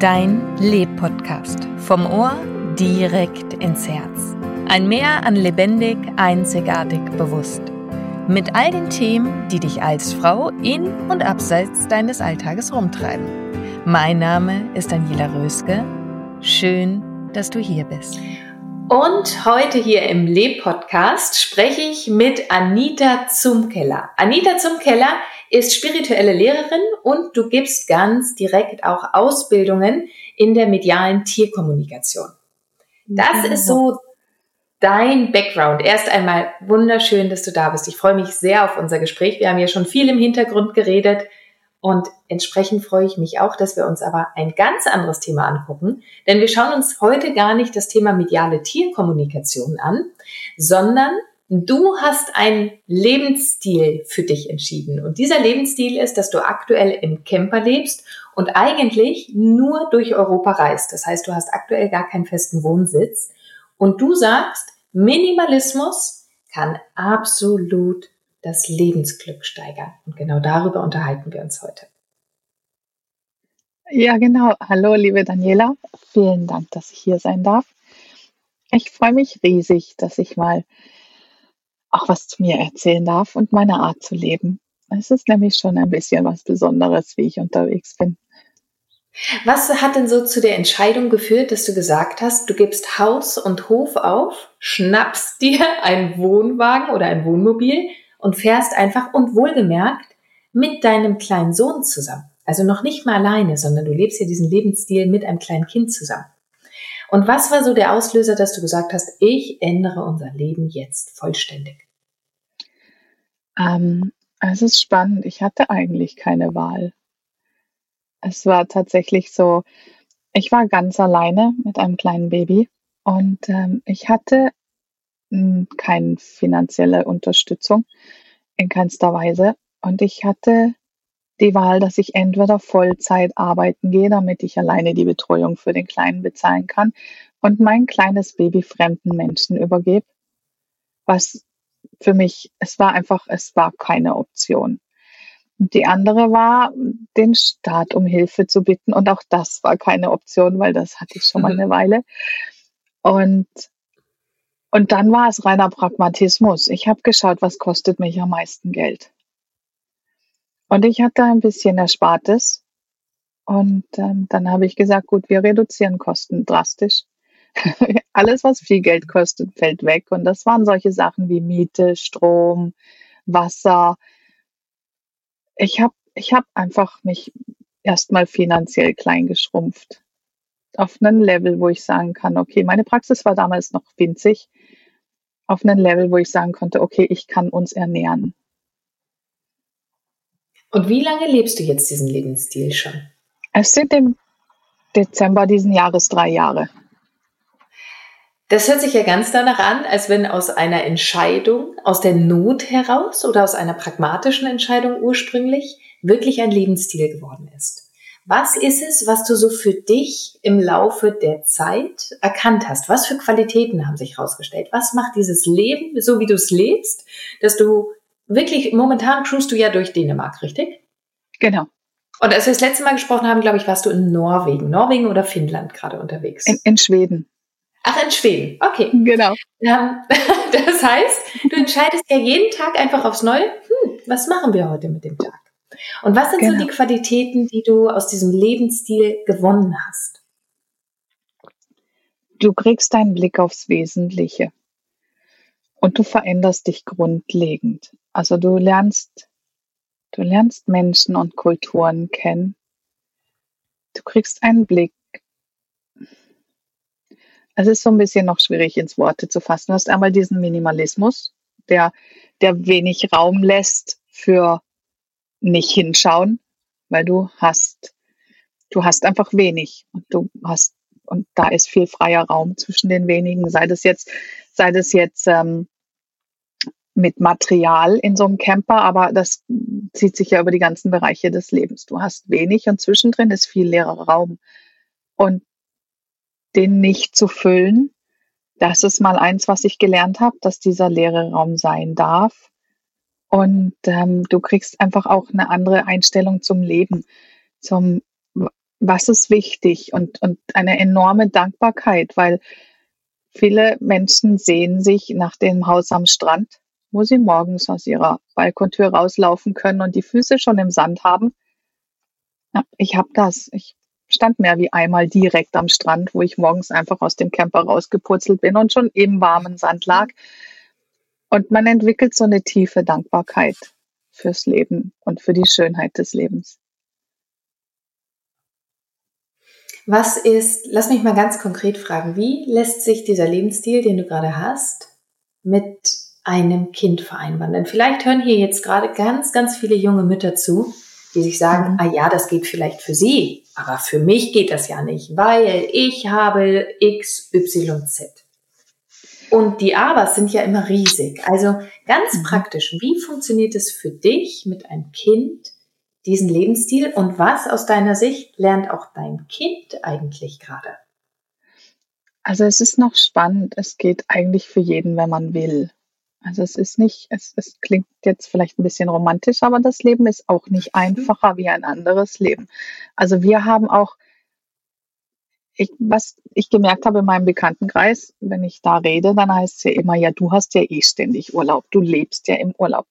Dein Leb-Podcast. Vom Ohr direkt ins Herz. Ein Meer an lebendig, einzigartig, bewusst. Mit all den Themen, die dich als Frau in und abseits deines Alltages rumtreiben. Mein Name ist Daniela Röske. Schön, dass du hier bist. Und heute hier im Leb-Podcast spreche ich mit Anita Zumkeller. Anita Zumkeller ist spirituelle Lehrerin und du gibst ganz direkt auch Ausbildungen in der medialen Tierkommunikation. Das ist so dein Background. Erst einmal wunderschön, dass du da bist. Ich freue mich sehr auf unser Gespräch. Wir haben ja schon viel im Hintergrund geredet und entsprechend freue ich mich auch, dass wir uns aber ein ganz anderes Thema angucken. Denn wir schauen uns heute gar nicht das Thema mediale Tierkommunikation an, sondern Du hast einen Lebensstil für dich entschieden. Und dieser Lebensstil ist, dass du aktuell im Camper lebst und eigentlich nur durch Europa reist. Das heißt, du hast aktuell gar keinen festen Wohnsitz. Und du sagst, Minimalismus kann absolut das Lebensglück steigern. Und genau darüber unterhalten wir uns heute. Ja, genau. Hallo, liebe Daniela. Vielen Dank, dass ich hier sein darf. Ich freue mich riesig, dass ich mal auch was zu mir erzählen darf und meine Art zu leben. Es ist nämlich schon ein bisschen was Besonderes, wie ich unterwegs bin. Was hat denn so zu der Entscheidung geführt, dass du gesagt hast, du gibst Haus und Hof auf, schnappst dir einen Wohnwagen oder ein Wohnmobil und fährst einfach und wohlgemerkt mit deinem kleinen Sohn zusammen. Also noch nicht mal alleine, sondern du lebst ja diesen Lebensstil mit einem kleinen Kind zusammen. Und was war so der Auslöser, dass du gesagt hast, ich ändere unser Leben jetzt vollständig? Ähm, es ist spannend. Ich hatte eigentlich keine Wahl. Es war tatsächlich so, ich war ganz alleine mit einem kleinen Baby und ähm, ich hatte keine finanzielle Unterstützung in keinster Weise. Und ich hatte die Wahl, dass ich entweder Vollzeit arbeiten gehe, damit ich alleine die Betreuung für den Kleinen bezahlen kann und mein kleines Baby fremden Menschen übergebe, was für mich, es war einfach, es war keine Option. Und die andere war, den Staat um Hilfe zu bitten. Und auch das war keine Option, weil das hatte ich schon mal eine Weile. Und, und dann war es reiner Pragmatismus. Ich habe geschaut, was kostet mich am meisten Geld. Und ich hatte ein bisschen Erspartes. Und ähm, dann habe ich gesagt, gut, wir reduzieren Kosten drastisch. Alles, was viel Geld kostet, fällt weg. Und das waren solche Sachen wie Miete, Strom, Wasser. Ich habe ich hab einfach mich erstmal finanziell klein geschrumpft. Auf einen Level, wo ich sagen kann, okay, meine Praxis war damals noch winzig. Auf einen Level, wo ich sagen konnte, okay, ich kann uns ernähren. Und wie lange lebst du jetzt diesen Lebensstil schon? Es sind im Dezember diesen Jahres drei Jahre. Das hört sich ja ganz danach an, als wenn aus einer Entscheidung, aus der Not heraus oder aus einer pragmatischen Entscheidung ursprünglich wirklich ein Lebensstil geworden ist. Was ist es, was du so für dich im Laufe der Zeit erkannt hast? Was für Qualitäten haben sich herausgestellt? Was macht dieses Leben, so wie du es lebst, dass du wirklich, momentan cruist du ja durch Dänemark, richtig? Genau. Und als wir das letzte Mal gesprochen haben, glaube ich, warst du in Norwegen, Norwegen oder Finnland gerade unterwegs? In, in Schweden. Ach, in Schweden. Okay. Genau. Ähm, das heißt, du entscheidest ja jeden Tag einfach aufs Neue, hm, was machen wir heute mit dem Tag? Und was sind genau. so die Qualitäten, die du aus diesem Lebensstil gewonnen hast? Du kriegst deinen Blick aufs Wesentliche und du veränderst dich grundlegend. Also du lernst, du lernst Menschen und Kulturen kennen. Du kriegst einen Blick. Es ist so ein bisschen noch schwierig ins Worte zu fassen. Du hast einmal diesen Minimalismus, der, der wenig Raum lässt für nicht hinschauen, weil du hast, du hast einfach wenig und du hast und da ist viel freier Raum zwischen den wenigen, sei das jetzt, sei das jetzt ähm, mit Material in so einem Camper, aber das zieht sich ja über die ganzen Bereiche des Lebens. Du hast wenig und zwischendrin ist viel leerer Raum. Und den nicht zu füllen, das ist mal eins, was ich gelernt habe, dass dieser leere Raum sein darf. Und ähm, du kriegst einfach auch eine andere Einstellung zum Leben, zum was ist wichtig und, und eine enorme Dankbarkeit, weil viele Menschen sehen sich nach dem Haus am Strand, wo sie morgens aus ihrer Balkontür rauslaufen können und die Füße schon im Sand haben. Ja, ich habe das. Ich stand mehr wie einmal direkt am Strand, wo ich morgens einfach aus dem Camper rausgepurzelt bin und schon im warmen Sand lag. Und man entwickelt so eine tiefe Dankbarkeit fürs Leben und für die Schönheit des Lebens. Was ist, lass mich mal ganz konkret fragen, wie lässt sich dieser Lebensstil, den du gerade hast, mit einem Kind vereinbaren? Denn vielleicht hören hier jetzt gerade ganz, ganz viele junge Mütter zu, die sich sagen, mhm. ah ja, das geht vielleicht für sie, aber für mich geht das ja nicht, weil ich habe X, Y, Z. Und die Abers sind ja immer riesig. Also ganz mhm. praktisch, wie funktioniert es für dich mit einem Kind, diesen Lebensstil und was aus deiner Sicht lernt auch dein Kind eigentlich gerade? Also es ist noch spannend. Es geht eigentlich für jeden, wenn man will. Also es ist nicht, es, es klingt jetzt vielleicht ein bisschen romantisch, aber das Leben ist auch nicht einfacher wie ein anderes Leben. Also wir haben auch, ich, was ich gemerkt habe in meinem Bekanntenkreis, wenn ich da rede, dann heißt es ja immer, ja, du hast ja eh ständig Urlaub, du lebst ja im Urlaub.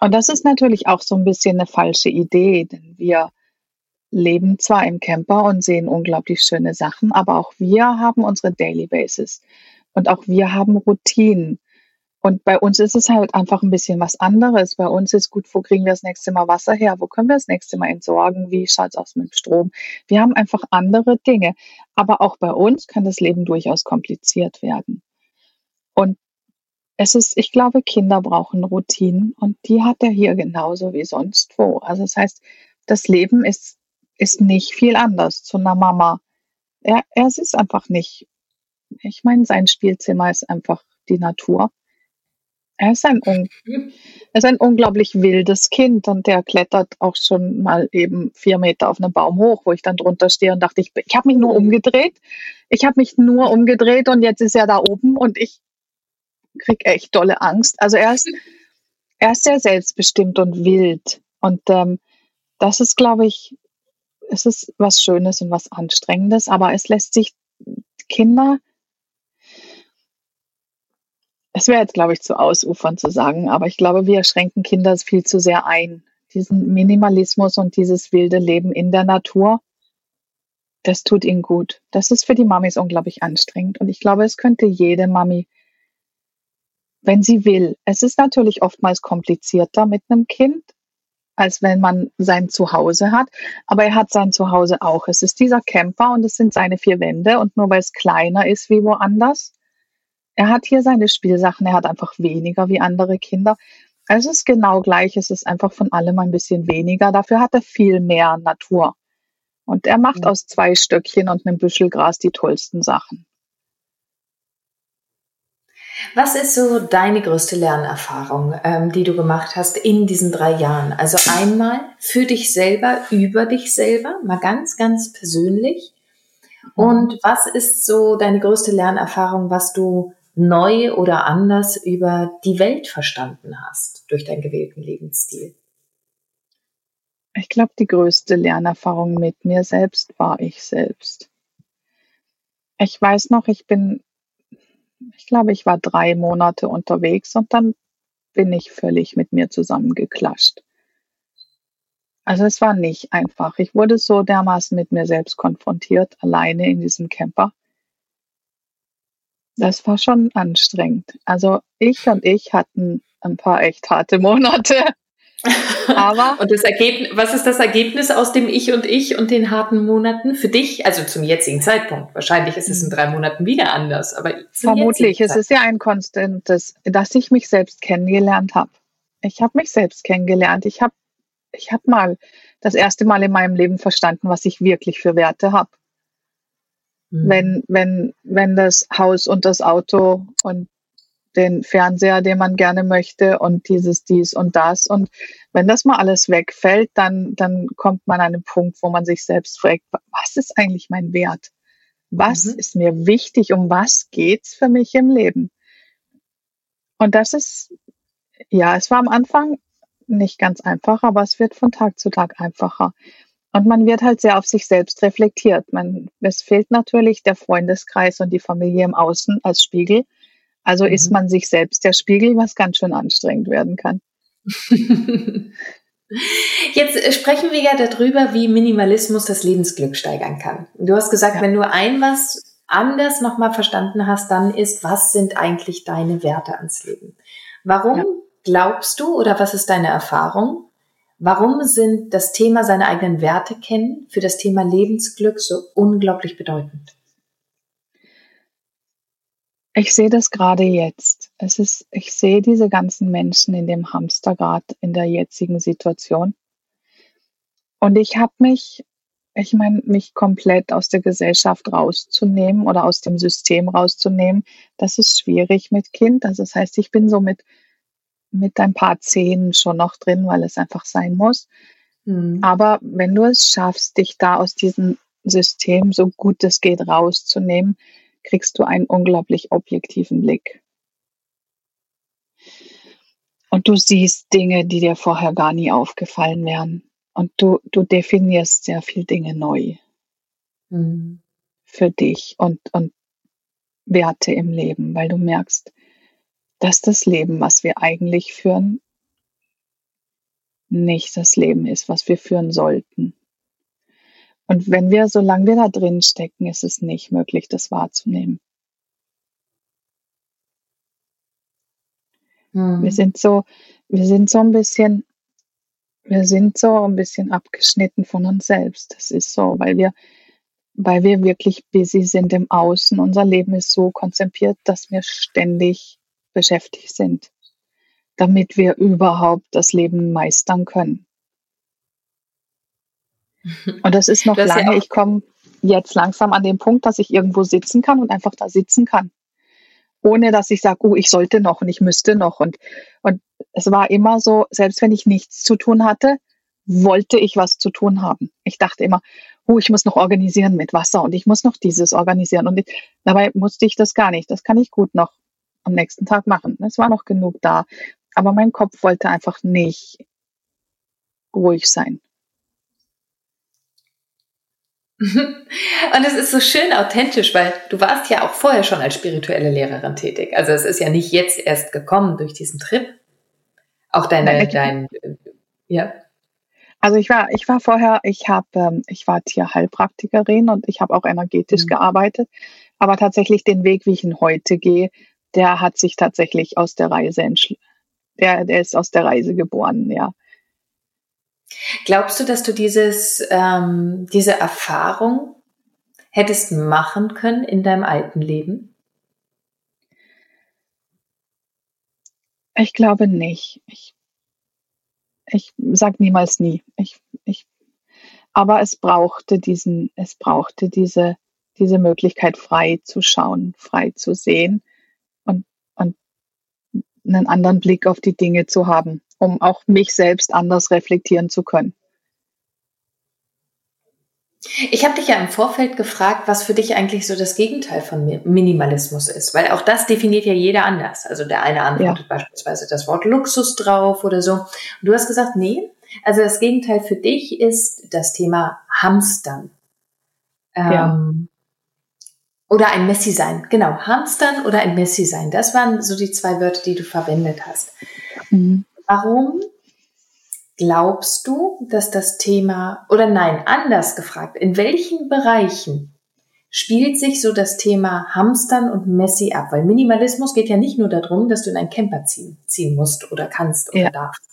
Und das ist natürlich auch so ein bisschen eine falsche Idee, denn wir leben zwar im Camper und sehen unglaublich schöne Sachen, aber auch wir haben unsere Daily Basis und auch wir haben Routinen. Und bei uns ist es halt einfach ein bisschen was anderes. Bei uns ist gut, wo kriegen wir das nächste Mal Wasser her? Wo können wir das nächste Mal entsorgen? Wie schaut es aus mit dem Strom? Wir haben einfach andere Dinge. Aber auch bei uns kann das Leben durchaus kompliziert werden. Und es ist, ich glaube, Kinder brauchen Routinen und die hat er hier genauso wie sonst wo. Also das heißt, das Leben ist, ist nicht viel anders zu einer Mama. Er, er ist einfach nicht. Ich meine, sein Spielzimmer ist einfach die Natur. Er ist, ein, er ist ein unglaublich wildes Kind und der klettert auch schon mal eben vier Meter auf einen Baum hoch, wo ich dann drunter stehe und dachte, ich, ich habe mich nur umgedreht. Ich habe mich nur umgedreht und jetzt ist er da oben und ich kriege echt dolle Angst. Also er ist, er ist sehr selbstbestimmt und wild. Und ähm, das ist, glaube ich, es ist was Schönes und was Anstrengendes, aber es lässt sich Kinder, es wäre jetzt, glaube ich, zu ausufern zu sagen, aber ich glaube, wir schränken Kinder viel zu sehr ein. Diesen Minimalismus und dieses wilde Leben in der Natur, das tut ihnen gut. Das ist für die Mamis unglaublich anstrengend. Und ich glaube, es könnte jede Mami wenn sie will. Es ist natürlich oftmals komplizierter mit einem Kind, als wenn man sein Zuhause hat. Aber er hat sein Zuhause auch. Es ist dieser Camper und es sind seine vier Wände. Und nur weil es kleiner ist wie woanders, er hat hier seine Spielsachen. Er hat einfach weniger wie andere Kinder. Es ist genau gleich. Es ist einfach von allem ein bisschen weniger. Dafür hat er viel mehr Natur. Und er macht aus zwei Stöckchen und einem Büschel Gras die tollsten Sachen. Was ist so deine größte Lernerfahrung, ähm, die du gemacht hast in diesen drei Jahren? Also einmal für dich selber, über dich selber, mal ganz, ganz persönlich. Und was ist so deine größte Lernerfahrung, was du neu oder anders über die Welt verstanden hast? durch deinen gewählten Lebensstil? Ich glaube, die größte Lernerfahrung mit mir selbst war ich selbst. Ich weiß noch, ich bin, ich glaube, ich war drei Monate unterwegs und dann bin ich völlig mit mir zusammengeklatscht. Also es war nicht einfach. Ich wurde so dermaßen mit mir selbst konfrontiert, alleine in diesem Camper. Das war schon anstrengend. Also ich und ich hatten ein paar echt harte Monate. Aber und das Ergebnis, was ist das Ergebnis aus dem Ich und Ich und den harten Monaten für dich? Also zum jetzigen Zeitpunkt. Wahrscheinlich ist es in drei Monaten wieder anders, aber vermutlich. Es ist ja ein konstantes, dass ich mich selbst kennengelernt habe. Ich habe mich selbst kennengelernt. Ich habe, ich habe mal das erste Mal in meinem Leben verstanden, was ich wirklich für Werte habe. Mhm. Wenn, wenn, wenn das Haus und das Auto und den Fernseher, den man gerne möchte und dieses, dies und das. Und wenn das mal alles wegfällt, dann, dann kommt man an einen Punkt, wo man sich selbst fragt, was ist eigentlich mein Wert? Was mhm. ist mir wichtig? Um was geht's für mich im Leben? Und das ist, ja, es war am Anfang nicht ganz einfach, aber es wird von Tag zu Tag einfacher. Und man wird halt sehr auf sich selbst reflektiert. Man, es fehlt natürlich der Freundeskreis und die Familie im Außen als Spiegel. Also mhm. ist man sich selbst der Spiegel, was ganz schön anstrengend werden kann. Jetzt sprechen wir ja darüber, wie Minimalismus das Lebensglück steigern kann. Du hast gesagt, ja. wenn du ein was anders nochmal verstanden hast, dann ist, was sind eigentlich deine Werte ans Leben? Warum ja. glaubst du oder was ist deine Erfahrung? Warum sind das Thema seine eigenen Werte kennen für das Thema Lebensglück so unglaublich bedeutend? Ich sehe das gerade jetzt. Es ist, ich sehe diese ganzen Menschen in dem Hamsterrad in der jetzigen Situation. Und ich habe mich, ich meine, mich komplett aus der Gesellschaft rauszunehmen oder aus dem System rauszunehmen, das ist schwierig mit Kind. Also das heißt, ich bin so mit, mit ein paar Zehen schon noch drin, weil es einfach sein muss. Mhm. Aber wenn du es schaffst, dich da aus diesem System so gut es geht rauszunehmen, kriegst du einen unglaublich objektiven Blick. Und du siehst Dinge, die dir vorher gar nie aufgefallen wären. Und du, du definierst sehr viel Dinge neu mhm. für dich und, und Werte im Leben, weil du merkst, dass das Leben, was wir eigentlich führen, nicht das Leben ist, was wir führen sollten. Und wenn wir, solange wir da drin stecken, ist es nicht möglich, das wahrzunehmen. Hm. Wir sind so, wir sind so ein bisschen, wir sind so ein bisschen abgeschnitten von uns selbst. Das ist so, weil wir, weil wir wirklich busy sind im Außen. Unser Leben ist so konzipiert, dass wir ständig beschäftigt sind, damit wir überhaupt das Leben meistern können. Und das ist noch das lange. Ja ich komme jetzt langsam an den Punkt, dass ich irgendwo sitzen kann und einfach da sitzen kann. Ohne dass ich sage, oh, ich sollte noch und ich müsste noch. Und, und es war immer so, selbst wenn ich nichts zu tun hatte, wollte ich was zu tun haben. Ich dachte immer, oh, ich muss noch organisieren mit Wasser und ich muss noch dieses organisieren. Und ich, dabei musste ich das gar nicht. Das kann ich gut noch am nächsten Tag machen. Es war noch genug da. Aber mein Kopf wollte einfach nicht ruhig sein. Und es ist so schön authentisch, weil du warst ja auch vorher schon als spirituelle Lehrerin tätig. Also es ist ja nicht jetzt erst gekommen durch diesen Trip. Auch deine, Nein, dein, ja. Also ich war, ich war vorher, ich habe, ähm, ich war Tierheilpraktikerin und ich habe auch energetisch mhm. gearbeitet. Aber tatsächlich den Weg, wie ich ihn heute gehe, der hat sich tatsächlich aus der Reise der, der ist aus der Reise geboren, ja. Glaubst du, dass du dieses, ähm, diese Erfahrung hättest machen können in deinem alten Leben? Ich glaube nicht. Ich, ich sag niemals nie. Ich, ich, aber es brauchte diesen, es brauchte diese, diese Möglichkeit, frei zu schauen, frei zu sehen einen anderen Blick auf die Dinge zu haben um auch mich selbst anders reflektieren zu können. Ich habe dich ja im Vorfeld gefragt, was für dich eigentlich so das Gegenteil von Minimalismus ist, weil auch das definiert ja jeder anders. Also der eine antwortet ja. beispielsweise das Wort Luxus drauf oder so. Und du hast gesagt, nee, also das Gegenteil für dich ist das Thema Hamstern. Ja. Ähm, oder ein Messi sein. Genau, Hamstern oder ein Messi sein. Das waren so die zwei Wörter, die du verwendet hast. Mhm. Warum glaubst du, dass das Thema, oder nein, anders gefragt, in welchen Bereichen spielt sich so das Thema Hamstern und Messi ab? Weil Minimalismus geht ja nicht nur darum, dass du in einen Camper ziehen, ziehen musst oder kannst oder ja. darfst,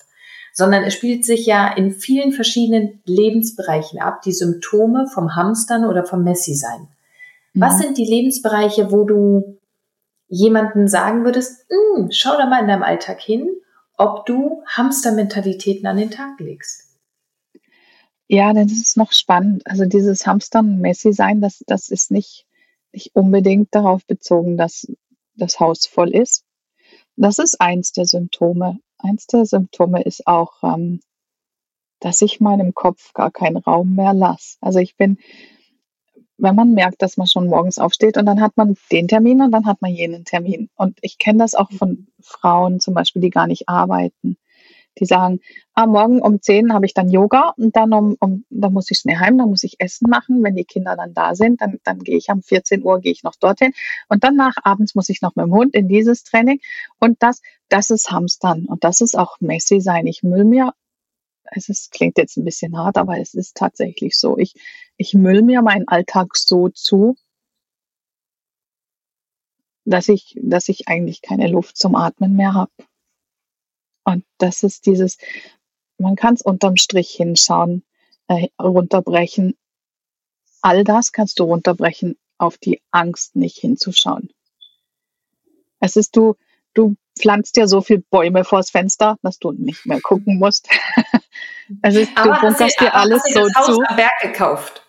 sondern es spielt sich ja in vielen verschiedenen Lebensbereichen ab, die Symptome vom Hamstern oder vom Messi sein. Mhm. Was sind die Lebensbereiche, wo du jemanden sagen würdest, hm, schau da mal in deinem Alltag hin ob du Hamstermentalitäten an den Tag legst. Ja, das ist noch spannend. Also dieses Hamstern Messi sein, das, das ist nicht, nicht unbedingt darauf bezogen, dass das Haus voll ist. Das ist eins der Symptome. Eins der Symptome ist auch, ähm, dass ich meinem Kopf gar keinen Raum mehr lasse. Also ich bin wenn man merkt, dass man schon morgens aufsteht und dann hat man den Termin und dann hat man jenen Termin. Und ich kenne das auch von Frauen zum Beispiel, die gar nicht arbeiten. Die sagen, ah, morgen um 10 habe ich dann Yoga und dann um, um dann muss ich schnell heim, dann muss ich Essen machen. Wenn die Kinder dann da sind, dann, dann gehe ich um 14 Uhr, gehe ich noch dorthin. Und dann nach abends muss ich noch mit dem Hund in dieses Training. Und das, das ist Hamstern. Und das ist auch Messi sein. Ich müll mir es ist, klingt jetzt ein bisschen hart, aber es ist tatsächlich so. Ich, ich müll mir meinen Alltag so zu, dass ich, dass ich eigentlich keine Luft zum Atmen mehr habe. Und das ist dieses, man kann es unterm Strich hinschauen, äh, runterbrechen. All das kannst du runterbrechen auf die Angst, nicht hinzuschauen. Es ist du, du pflanzt ja so viel Bäume vors Fenster, dass du nicht mehr gucken musst. also du bunkerst dir alles so das Haus zu. am Berg gekauft.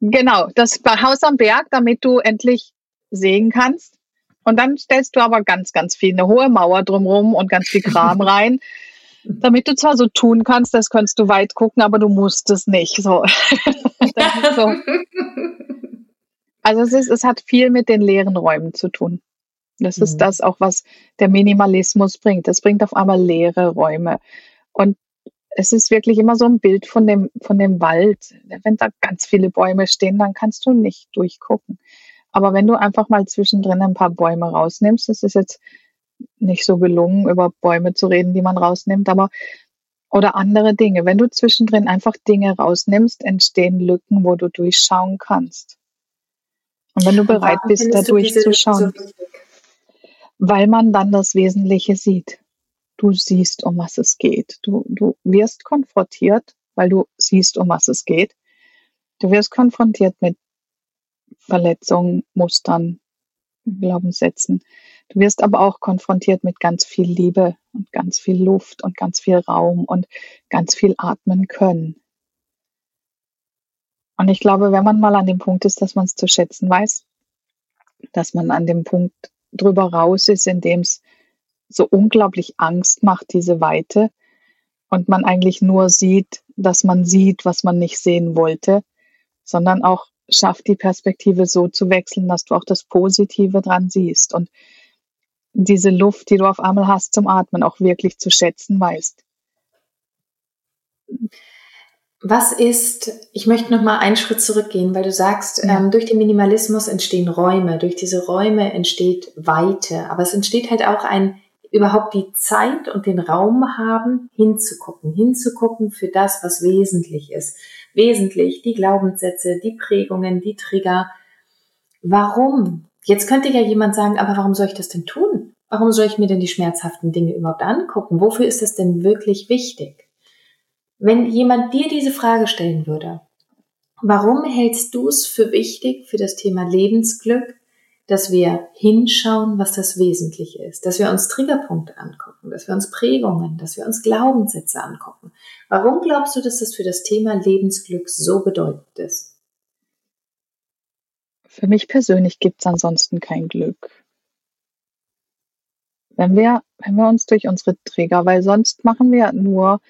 Genau, das Haus am Berg, damit du endlich sehen kannst. Und dann stellst du aber ganz, ganz viel, eine hohe Mauer drumherum und ganz viel Kram rein, damit du zwar so tun kannst, das könntest du weit gucken, aber du musst es nicht. So. so. Also es ist, es hat viel mit den leeren Räumen zu tun. Das mhm. ist das auch, was der Minimalismus bringt. Es bringt auf einmal leere Räume. Und es ist wirklich immer so ein Bild von dem, von dem Wald. Wenn da ganz viele Bäume stehen, dann kannst du nicht durchgucken. Aber wenn du einfach mal zwischendrin ein paar Bäume rausnimmst, das ist jetzt nicht so gelungen, über Bäume zu reden, die man rausnimmt, aber oder andere Dinge. Wenn du zwischendrin einfach Dinge rausnimmst, entstehen Lücken, wo du durchschauen kannst. Und wenn du bereit bist, da durchzuschauen. So weil man dann das Wesentliche sieht. Du siehst, um was es geht. Du, du wirst konfrontiert, weil du siehst, um was es geht. Du wirst konfrontiert mit Verletzungen, Mustern, Glaubenssätzen. Du wirst aber auch konfrontiert mit ganz viel Liebe und ganz viel Luft und ganz viel Raum und ganz viel atmen können. Und ich glaube, wenn man mal an dem Punkt ist, dass man es zu schätzen weiß, dass man an dem Punkt drüber raus ist, indem es so unglaublich Angst macht, diese Weite. Und man eigentlich nur sieht, dass man sieht, was man nicht sehen wollte, sondern auch schafft, die Perspektive so zu wechseln, dass du auch das Positive dran siehst und diese Luft, die du auf einmal hast zum Atmen, auch wirklich zu schätzen weißt. Was ist, ich möchte noch mal einen Schritt zurückgehen, weil du sagst, ja. ähm, durch den Minimalismus entstehen Räume, durch diese Räume entsteht Weite, aber es entsteht halt auch ein überhaupt die Zeit und den Raum haben, hinzugucken, hinzugucken für das, was wesentlich ist. Wesentlich die Glaubenssätze, die Prägungen, die Trigger. Warum? Jetzt könnte ja jemand sagen, aber warum soll ich das denn tun? Warum soll ich mir denn die schmerzhaften Dinge überhaupt angucken? Wofür ist das denn wirklich wichtig? Wenn jemand dir diese Frage stellen würde, warum hältst du es für wichtig für das Thema Lebensglück, dass wir hinschauen, was das Wesentliche ist, dass wir uns Triggerpunkte angucken, dass wir uns Prägungen, dass wir uns Glaubenssätze angucken. Warum glaubst du, dass das für das Thema Lebensglück so bedeutend ist? Für mich persönlich gibt es ansonsten kein Glück. Wenn wir, wenn wir uns durch unsere Trigger, weil sonst machen wir nur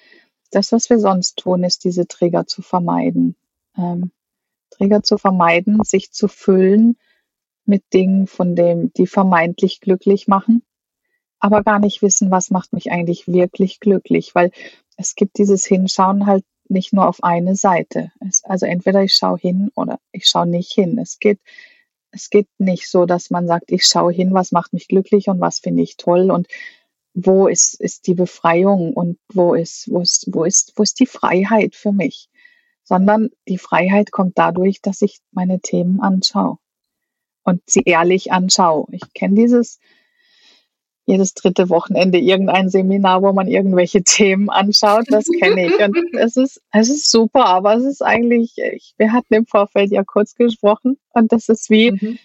das, was wir sonst tun, ist, diese Trigger zu vermeiden. ähm, Trigger zu vermeiden, sich zu füllen mit Dingen, von dem die vermeintlich glücklich machen, aber gar nicht wissen, was macht mich eigentlich wirklich glücklich, weil es gibt dieses Hinschauen halt nicht nur auf eine Seite. Es, also entweder ich schaue hin oder ich schaue nicht hin. Es geht, es geht nicht so, dass man sagt, ich schaue hin, was macht mich glücklich und was finde ich toll und wo ist, ist die Befreiung und wo ist, wo ist, wo ist, wo ist die Freiheit für mich? Sondern die Freiheit kommt dadurch, dass ich meine Themen anschaue und sie ehrlich anschaue. Ich kenne dieses jedes dritte Wochenende irgendein Seminar, wo man irgendwelche Themen anschaut. Das kenne ich. Und es ist, es ist super, aber es ist eigentlich, ich, wir hatten im Vorfeld ja kurz gesprochen und das ist wie, mhm.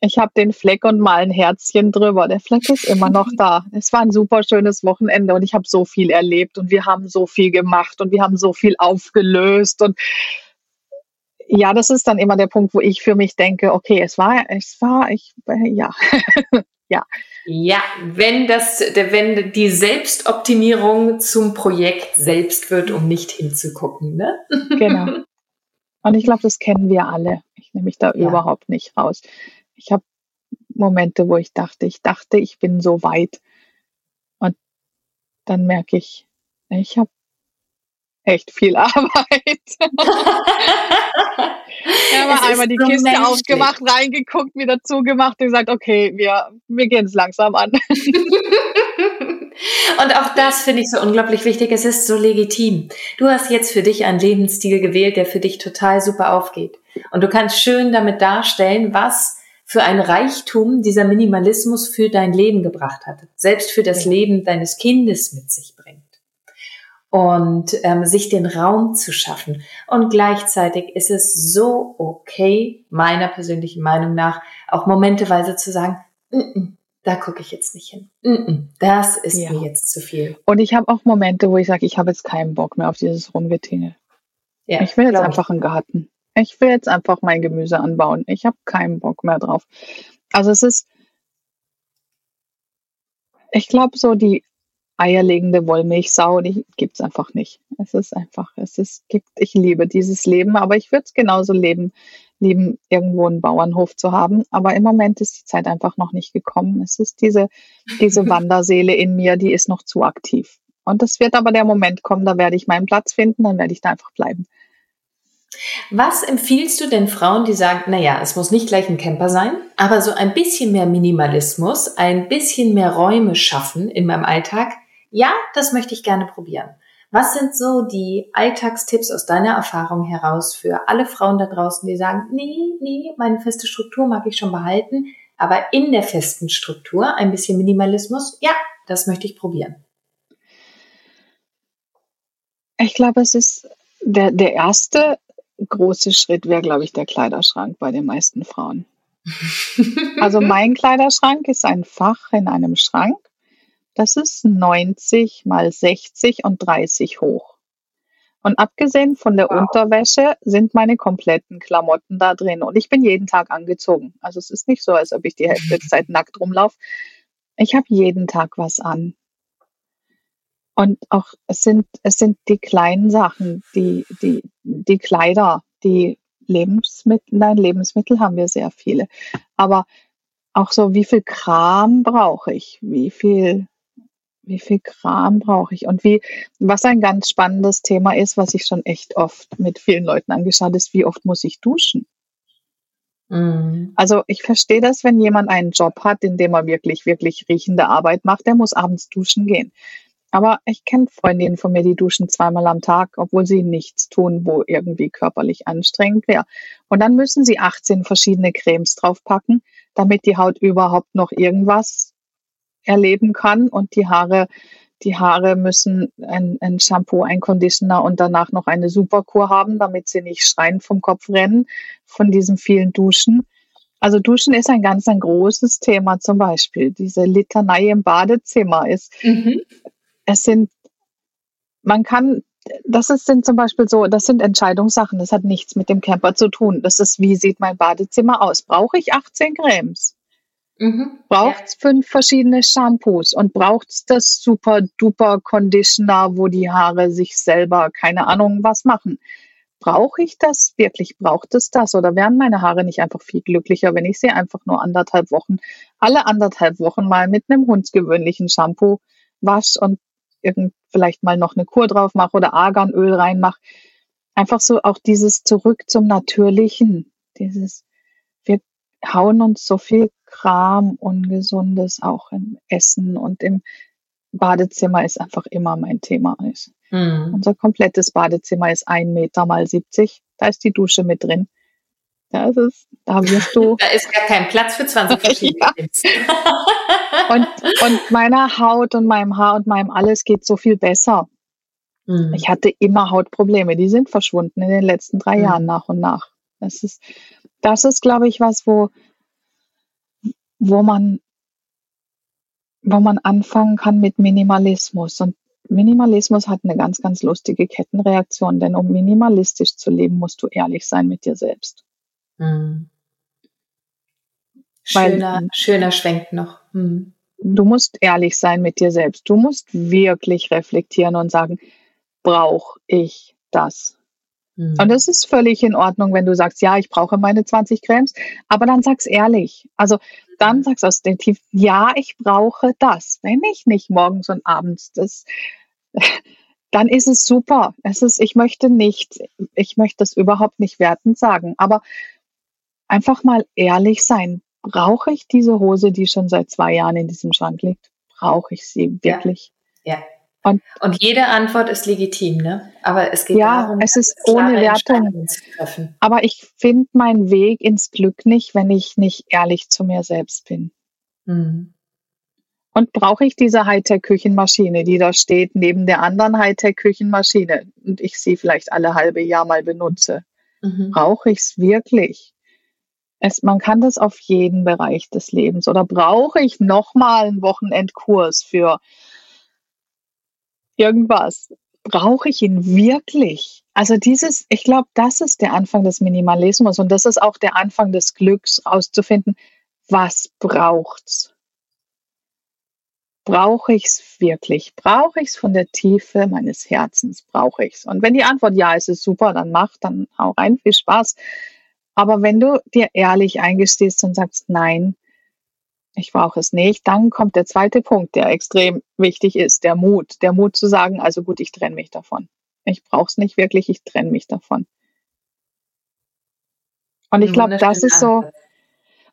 ich habe den Fleck und mal ein Herzchen drüber. Der Fleck ist immer noch da. Es war ein super schönes Wochenende und ich habe so viel erlebt und wir haben so viel gemacht und wir haben so viel aufgelöst und ja, das ist dann immer der Punkt, wo ich für mich denke, okay, es war, es war, ich, ja, ja. Ja, wenn das, wenn die Selbstoptimierung zum Projekt selbst wird, um nicht hinzugucken, ne? Genau. Und ich glaube, das kennen wir alle. Ich nehme mich da ja. überhaupt nicht raus. Ich habe Momente, wo ich dachte, ich dachte, ich bin so weit. Und dann merke ich, ich habe echt viel Arbeit. Ich habe einmal die so Kiste menschlich. aufgemacht, reingeguckt, wieder zugemacht und gesagt, okay, wir, wir gehen es langsam an. Und auch das finde ich so unglaublich wichtig. Es ist so legitim. Du hast jetzt für dich einen Lebensstil gewählt, der für dich total super aufgeht. Und du kannst schön damit darstellen, was für ein Reichtum dieser Minimalismus für dein Leben gebracht hat. Selbst für das Leben deines Kindes mit sich bringt und ähm, sich den Raum zu schaffen. Und gleichzeitig ist es so okay, meiner persönlichen Meinung nach, auch momenteweise zu sagen, mm -mm, da gucke ich jetzt nicht hin. Mm das ist ja. mir jetzt zu viel. Und ich habe auch Momente, wo ich sage, ich habe jetzt keinen Bock mehr auf dieses Rumgetingel. Ja, ich will jetzt einfach ich. einen Garten. Ich will jetzt einfach mein Gemüse anbauen. Ich habe keinen Bock mehr drauf. Also es ist, ich glaube, so die eierlegende Wollmilchsau, die gibt's einfach nicht. Es ist einfach, es ist, gibt, ich liebe dieses Leben, aber ich würde es genauso leben, lieben, irgendwo einen Bauernhof zu haben. Aber im Moment ist die Zeit einfach noch nicht gekommen. Es ist diese, diese Wanderseele in mir, die ist noch zu aktiv. Und es wird aber der Moment kommen, da werde ich meinen Platz finden, dann werde ich da einfach bleiben. Was empfiehlst du denn Frauen, die sagen, naja, es muss nicht gleich ein Camper sein, aber so ein bisschen mehr Minimalismus, ein bisschen mehr Räume schaffen in meinem Alltag, ja, das möchte ich gerne probieren. Was sind so die Alltagstipps aus deiner Erfahrung heraus für alle Frauen da draußen, die sagen, nee, nee, meine feste Struktur mag ich schon behalten, aber in der festen Struktur ein bisschen Minimalismus, ja, das möchte ich probieren. Ich glaube, es ist der, der erste große Schritt wäre, glaube ich, der Kleiderschrank bei den meisten Frauen. also mein Kleiderschrank ist ein Fach in einem Schrank das ist 90 mal 60 und 30 hoch. Und abgesehen von der wow. Unterwäsche sind meine kompletten Klamotten da drin. Und ich bin jeden Tag angezogen. Also es ist nicht so, als ob ich die Hälfte der Zeit nackt rumlaufe. Ich habe jeden Tag was an. Und auch es sind, es sind die kleinen Sachen, die, die, die Kleider, die Lebensmittel, nein, Lebensmittel haben wir sehr viele. Aber auch so, wie viel Kram brauche ich? Wie viel wie viel Kram brauche ich? Und wie, was ein ganz spannendes Thema ist, was ich schon echt oft mit vielen Leuten angeschaut ist, wie oft muss ich duschen? Mhm. Also ich verstehe das, wenn jemand einen Job hat, in dem er wirklich, wirklich riechende Arbeit macht, der muss abends duschen gehen. Aber ich kenne Freundinnen von mir, die duschen zweimal am Tag, obwohl sie nichts tun, wo irgendwie körperlich anstrengend wäre. Und dann müssen sie 18 verschiedene Cremes draufpacken, damit die Haut überhaupt noch irgendwas erleben kann und die Haare die Haare müssen ein, ein, Shampoo, ein Conditioner und danach noch eine Superkur haben, damit sie nicht schreiend vom Kopf rennen von diesen vielen Duschen. Also Duschen ist ein ganz ein großes Thema zum Beispiel. Diese Litanei im Badezimmer ist, mhm. es sind, man kann, das ist, sind zum Beispiel so, das sind Entscheidungssachen, das hat nichts mit dem Camper zu tun. Das ist, wie sieht mein Badezimmer aus? Brauche ich 18 Cremes? Mhm. Braucht es ja. fünf verschiedene Shampoos und braucht es das super duper Conditioner, wo die Haare sich selber keine Ahnung was machen? brauche ich das wirklich? Braucht es das? Oder wären meine Haare nicht einfach viel glücklicher, wenn ich sie einfach nur anderthalb Wochen, alle anderthalb Wochen mal mit einem hundsgewöhnlichen Shampoo wasche und irgend vielleicht mal noch eine Kur drauf mache oder Arganöl reinmache. Einfach so auch dieses zurück zum Natürlichen. Dieses, wir hauen uns so viel Kram, Ungesundes auch im Essen und im Badezimmer ist einfach immer mein Thema ist. Mhm. Unser komplettes Badezimmer ist ein Meter mal 70. Da ist die Dusche mit drin. Da ist es, da wirst du. da ist gar kein Platz für 20 verschiedene und, und meiner Haut und meinem Haar und meinem alles geht so viel besser. Mhm. Ich hatte immer Hautprobleme, die sind verschwunden in den letzten drei mhm. Jahren nach und nach. Das ist, das ist, glaube ich, was, wo, wo man wo man anfangen kann mit Minimalismus. Und Minimalismus hat eine ganz, ganz lustige Kettenreaktion, denn um minimalistisch zu leben, musst du ehrlich sein mit dir selbst. Mhm. Schöner, Weil, schöner Schwenk noch. Mhm. Du musst ehrlich sein mit dir selbst. Du musst wirklich reflektieren und sagen, brauche ich das? Mhm. Und es ist völlig in Ordnung, wenn du sagst, ja, ich brauche meine 20 Cremes, aber dann sag's ehrlich. Also dann sagst du aus dem Tief, ja, ich brauche das. Wenn ich nicht morgens und abends das, dann ist es super. Es ist, ich möchte nicht, ich möchte das überhaupt nicht wertend sagen, aber einfach mal ehrlich sein. Brauche ich diese Hose, die schon seit zwei Jahren in diesem Schrank liegt? Brauche ich sie wirklich? Ja. ja. Und, und, jede Antwort ist legitim, ne? Aber es geht ja, darum, es ist ohne Wertung. Aber ich finde meinen Weg ins Glück nicht, wenn ich nicht ehrlich zu mir selbst bin. Mhm. Und brauche ich diese Hightech-Küchenmaschine, die da steht, neben der anderen Hightech-Küchenmaschine und ich sie vielleicht alle halbe Jahr mal benutze? Mhm. Brauche ich es wirklich? Es, man kann das auf jeden Bereich des Lebens. Oder brauche ich nochmal einen Wochenendkurs für irgendwas. Brauche ich ihn wirklich? Also dieses, ich glaube, das ist der Anfang des Minimalismus und das ist auch der Anfang des Glücks, auszufinden, was braucht's? Brauche ich es wirklich? Brauche ich es von der Tiefe meines Herzens? Brauche ich es? Und wenn die Antwort ja ist, ist super, dann mach, dann auch rein, viel Spaß. Aber wenn du dir ehrlich eingestehst und sagst, nein, ich brauche es nicht. Dann kommt der zweite Punkt, der extrem wichtig ist, der Mut. Der Mut zu sagen, also gut, ich trenne mich davon. Ich brauche es nicht wirklich, ich trenne mich davon. Und ich glaube, das ist so,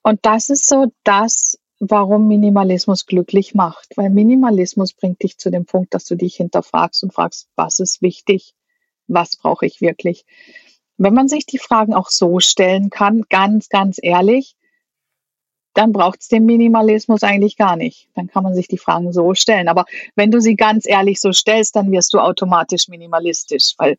und das ist so das, warum Minimalismus glücklich macht. Weil Minimalismus bringt dich zu dem Punkt, dass du dich hinterfragst und fragst, was ist wichtig? Was brauche ich wirklich? Wenn man sich die Fragen auch so stellen kann, ganz, ganz ehrlich, dann braucht es den Minimalismus eigentlich gar nicht. Dann kann man sich die Fragen so stellen. Aber wenn du sie ganz ehrlich so stellst, dann wirst du automatisch minimalistisch, weil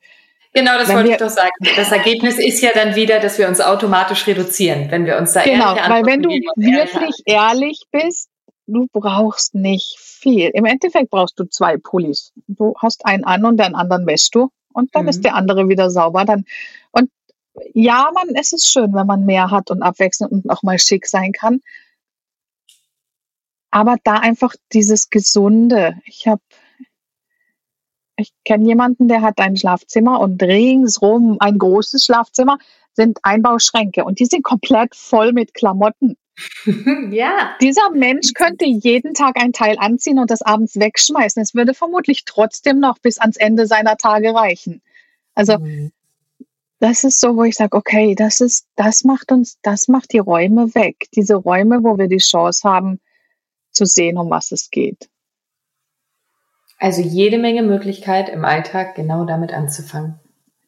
Genau, das wollte ich doch sagen. Das Ergebnis ist ja dann wieder, dass wir uns automatisch reduzieren, wenn wir uns da Genau, weil wenn du wirklich ehrlich bist, du brauchst nicht viel. Im Endeffekt brauchst du zwei Pullis. Du hast einen an und den anderen wäschst du und dann mhm. ist der andere wieder sauber. Dann und ja, man, es ist schön, wenn man mehr hat und abwechselnd und auch mal schick sein kann. Aber da einfach dieses Gesunde. Ich habe, ich kenne jemanden, der hat ein Schlafzimmer und ringsrum ein großes Schlafzimmer sind Einbauschränke und die sind komplett voll mit Klamotten. ja. Dieser Mensch könnte jeden Tag ein Teil anziehen und das abends wegschmeißen. Es würde vermutlich trotzdem noch bis ans Ende seiner Tage reichen. Also mhm das ist so, wo ich sage, okay, das ist, das macht uns, das macht die Räume weg. Diese Räume, wo wir die Chance haben, zu sehen, um was es geht. Also jede Menge Möglichkeit im Alltag genau damit anzufangen.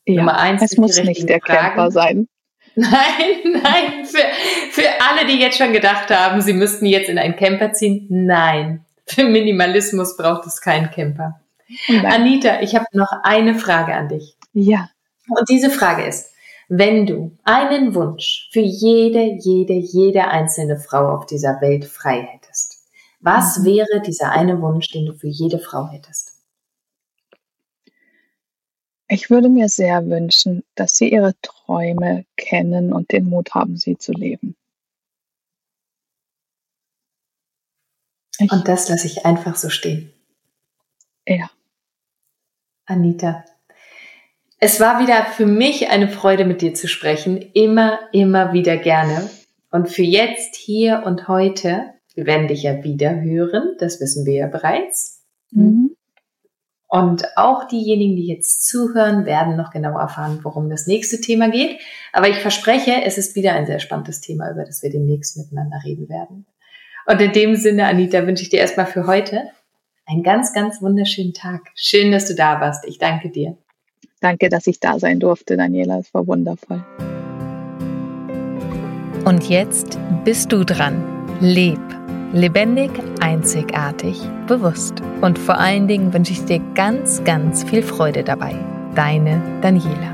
Ja, Nummer eins, es muss nicht der Fragen. Camper sein. Nein, nein, für, für alle, die jetzt schon gedacht haben, sie müssten jetzt in einen Camper ziehen, nein. Für Minimalismus braucht es keinen Camper. Nein. Anita, ich habe noch eine Frage an dich. Ja. Und diese Frage ist, wenn du einen Wunsch für jede, jede, jede einzelne Frau auf dieser Welt frei hättest, was mhm. wäre dieser eine Wunsch, den du für jede Frau hättest? Ich würde mir sehr wünschen, dass sie ihre Träume kennen und den Mut haben, sie zu leben. Ich und das lasse ich einfach so stehen. Ja. Anita, Es war wieder für mich eine Freude, mit dir zu sprechen. Immer, immer wieder gerne. Und für jetzt, hier und heute, wir werden dich ja wieder hören. Das wissen wir ja bereits. Mhm. Und auch diejenigen, die jetzt zuhören, werden noch genau erfahren, worum das nächste Thema geht. Aber ich verspreche, es ist wieder ein sehr spannendes Thema, über das wir demnächst miteinander reden werden. Und in dem Sinne, Anita, wünsche ich dir erstmal für heute einen ganz, ganz wunderschönen Tag. Schön, dass du da warst. Ich danke dir. Danke, dass ich da sein durfte, Daniela. Es war wundervoll. Und jetzt bist du dran. Leb Lebendig, einzigartig, bewusst. Und vor allen Dingen wünsche ich dir ganz, ganz viel Freude dabei. Deine Daniela.